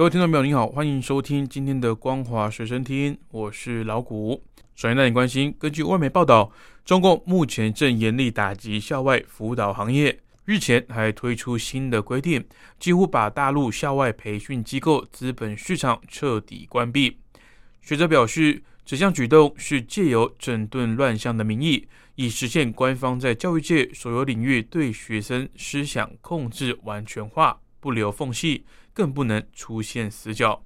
各位听众朋友，您好，欢迎收听今天的光华随身听，我是老谷。首先带你关心，根据外媒报道，中共目前正严厉打击校外辅导行业，日前还推出新的规定，几乎把大陆校外培训机构资本市场彻底关闭。学者表示，这项举动是借由整顿乱象的名义，以实现官方在教育界所有领域对学生思想控制完全化，不留缝隙。更不能出现死角。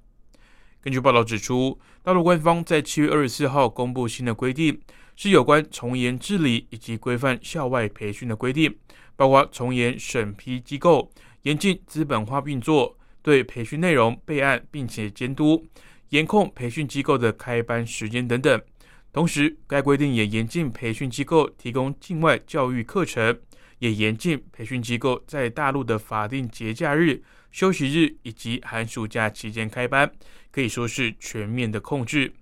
根据报道指出，大陆官方在七月二十四号公布新的规定，是有关从严治理以及规范校外培训的规定，包括从严审批机构、严禁资本化运作、对培训内容备案并且监督、严控培训机构的开班时间等等。同时，该规定也严禁培训机构提供境外教育课程，也严禁培训机构在大陆的法定节假日。休息日以及寒暑假期间开班，可以说是全面的控制。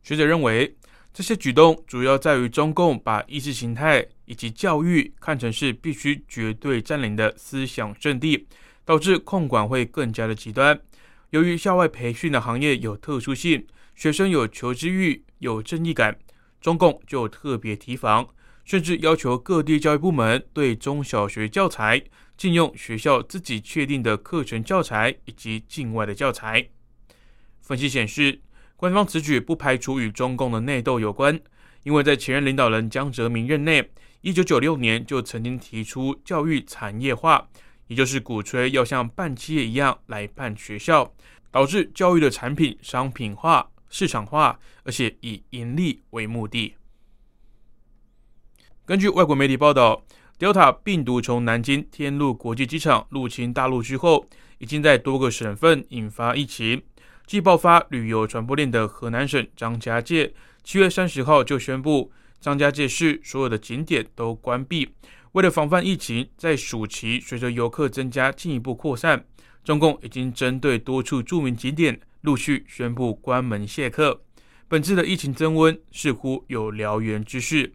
学者认为，这些举动主要在于中共把意识形态以及教育看成是必须绝对占领的思想阵地，导致控管会更加的极端。由于校外培训的行业有特殊性，学生有求知欲、有正义感，中共就特别提防，甚至要求各地教育部门对中小学教材。禁用学校自己确定的课程教材以及境外的教材。分析显示，官方此举不排除与中共的内斗有关，因为在前任领导人江泽民任内，一九九六年就曾经提出教育产业化，也就是鼓吹要像办企业一样来办学校，导致教育的产品商品化、市场化，而且以盈利为目的。根据外国媒体报道。Delta 病毒从南京天路国际机场入侵大陆之后，已经在多个省份引发疫情。继爆发旅游传播链的河南省张家界，七月三十号就宣布张家界市所有的景点都关闭。为了防范疫情在暑期随着游客增加进一步扩散，中共已经针对多处著名景点陆续宣布关门谢客。本次的疫情增温似乎有燎原之势。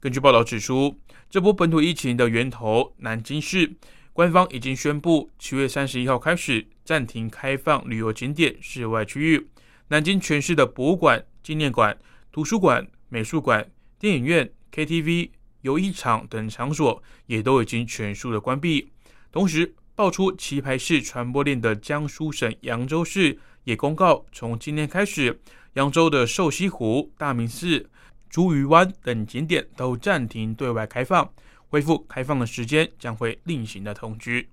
根据报道指出。这波本土疫情的源头，南京市官方已经宣布，七月三十一号开始暂停开放旅游景点室外区域。南京全市的博物馆、纪念馆、图书馆、美术馆、电影院、KTV、游艺场等场所也都已经全数的关闭。同时，爆出棋牌式传播链的江苏省扬州市也公告，从今天开始，扬州的瘦西湖、大明寺。珠屿湾等景点都暂停对外开放，恢复开放的时间将会另行的通知。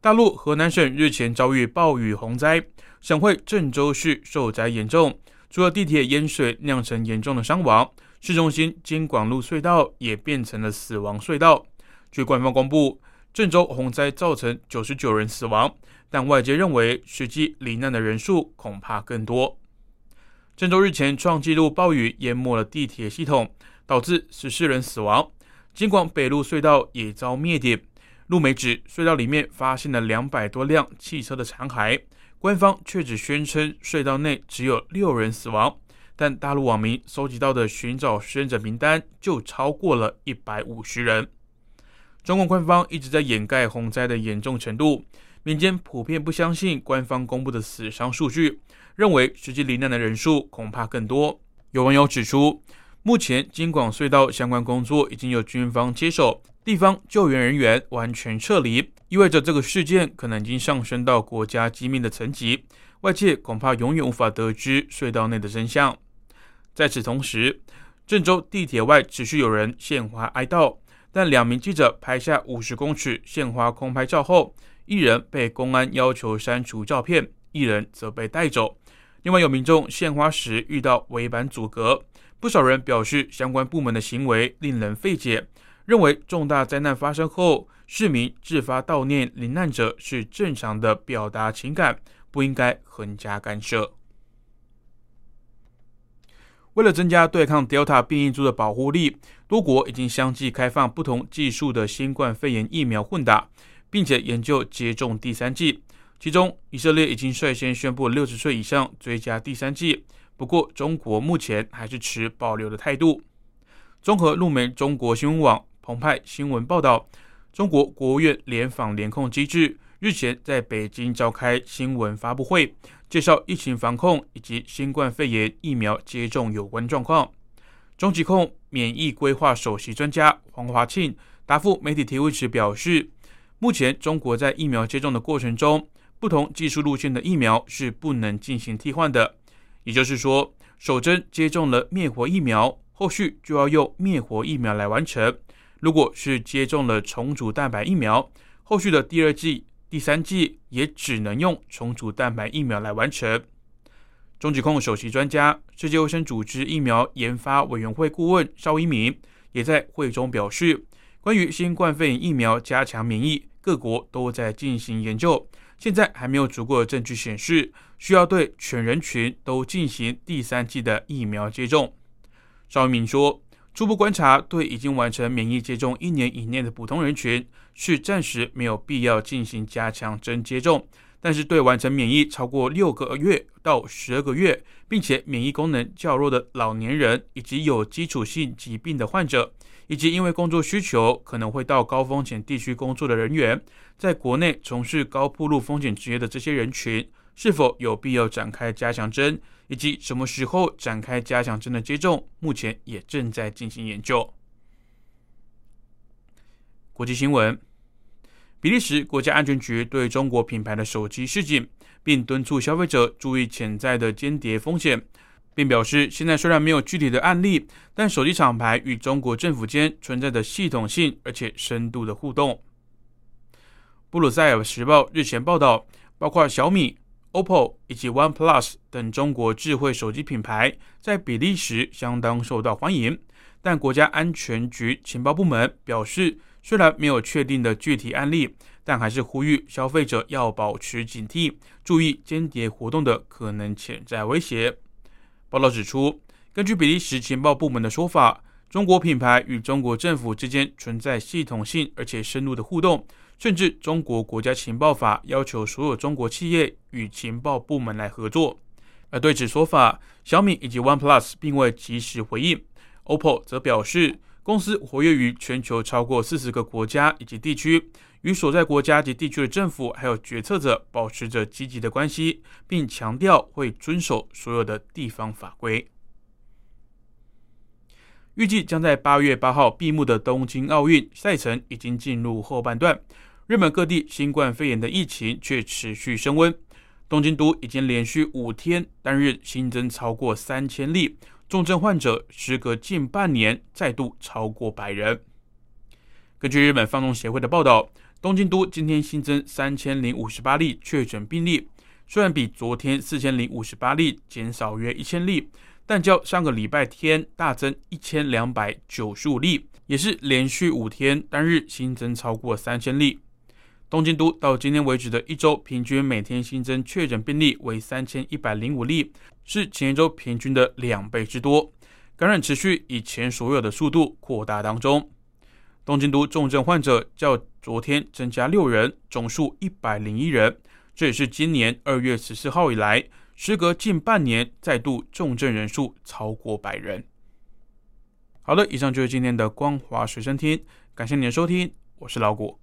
大陆河南省日前遭遇暴雨洪灾，省会郑州市受灾严重，除了地铁淹水酿成严重的伤亡，市中心京广路隧道也变成了死亡隧道。据官方公布，郑州洪灾造成九十九人死亡，但外界认为实际罹难的人数恐怕更多。郑州日前创纪录暴雨淹没了地铁系统，导致十四人死亡。京广北路隧道也遭灭顶，路媒指隧道里面发现了两百多辆汽车的残骸，官方却只宣称隧道内只有六人死亡，但大陆网民搜集到的寻找生者名单就超过了一百五十人。中共官方一直在掩盖洪灾的严重程度，民间普遍不相信官方公布的死伤数据。认为实际罹难的人数恐怕更多。有网友指出，目前京广隧道相关工作已经由军方接手，地方救援人员完全撤离，意味着这个事件可能已经上升到国家机密的层级，外界恐怕永远无法得知隧道内的真相。在此同时，郑州地铁外持续有人献花哀悼，但两名记者拍下五十公尺献花空拍照后，一人被公安要求删除照片，一人则被带走。另外有民众献花时遇到围板阻隔，不少人表示相关部门的行为令人费解，认为重大灾难发生后，市民自发悼念罹难者是正常的表达情感，不应该横加干涉。为了增加对抗 Delta 变异株的保护力，多国已经相继开放不同技术的新冠肺炎疫苗混打，并且研究接种第三剂。其中，以色列已经率先宣布六十岁以上追加第三剂。不过，中国目前还是持保留的态度。综合路媒中国新闻网、澎湃新闻报道，中国国务院联防联控机制日前在北京召开新闻发布会。介绍疫情防控以及新冠肺炎疫苗接种有关状况。中疾控免疫规划首席专家黄华庆答复媒体提问时表示，目前中国在疫苗接种的过程中，不同技术路线的疫苗是不能进行替换的。也就是说，首针接种了灭活疫苗，后续就要用灭活疫苗来完成。如果是接种了重组蛋白疫苗，后续的第二剂。第三剂也只能用重组蛋白疫苗来完成。中疾控首席专家、世界卫生组织疫苗研发委员会顾问邵一鸣也在会中表示，关于新冠肺炎疫苗加强免疫，各国都在进行研究，现在还没有足够的证据显示需要对全人群都进行第三季的疫苗接种。赵一鸣说。初步观察，对已经完成免疫接种一年以内的普通人群，是暂时没有必要进行加强针接种。但是，对完成免疫超过六个月到十二个月，并且免疫功能较弱的老年人，以及有基础性疾病的患者，以及因为工作需求可能会到高风险地区工作的人员，在国内从事高铺路风险职业的这些人群，是否有必要展开加强针？以及什么时候展开加强针的接种，目前也正在进行研究。国际新闻：比利时国家安全局对中国品牌的手机示警，并敦促消费者注意潜在的间谍风险，并表示，现在虽然没有具体的案例，但手机厂牌与中国政府间存在着系统性而且深度的互动。布鲁塞尔时报日前报道，包括小米。OPPO 以及 OnePlus 等中国智慧手机品牌在比利时相当受到欢迎，但国家安全局情报部门表示，虽然没有确定的具体案例，但还是呼吁消费者要保持警惕，注意间谍活动的可能潜在威胁。报道指出，根据比利时情报部门的说法，中国品牌与中国政府之间存在系统性而且深入的互动。甚至中国国家情报法要求所有中国企业与情报部门来合作，而对此说法，小米以及 OnePlus 并未及时回应。OPPO 则表示，公司活跃于全球超过四十个国家以及地区，与所在国家及地区的政府还有决策者保持着积极的关系，并强调会遵守所有的地方法规。预计将在八月八号闭幕的东京奥运赛程已经进入后半段。日本各地新冠肺炎的疫情却持续升温，东京都已经连续五天单日新增超过三千例，重症患者时隔近半年再度超过百人。根据日本放纵协会的报道，东京都今天新增三千零五十八例确诊病例，虽然比昨天四千零五十八例减少约一千例，但较上个礼拜天大增一千两百九十五例，也是连续五天单日新增超过三千例。东京都到今天为止的一周平均每天新增确诊病例为三千一百零五例，是前一周平均的两倍之多。感染持续以前所有的速度扩大当中。东京都重症患者较昨天增加六人，总数一百零一人，这也是今年二月十四号以来，时隔近半年再度重症人数超过百人。好的，以上就是今天的光华随身听，感谢您的收听，我是老谷。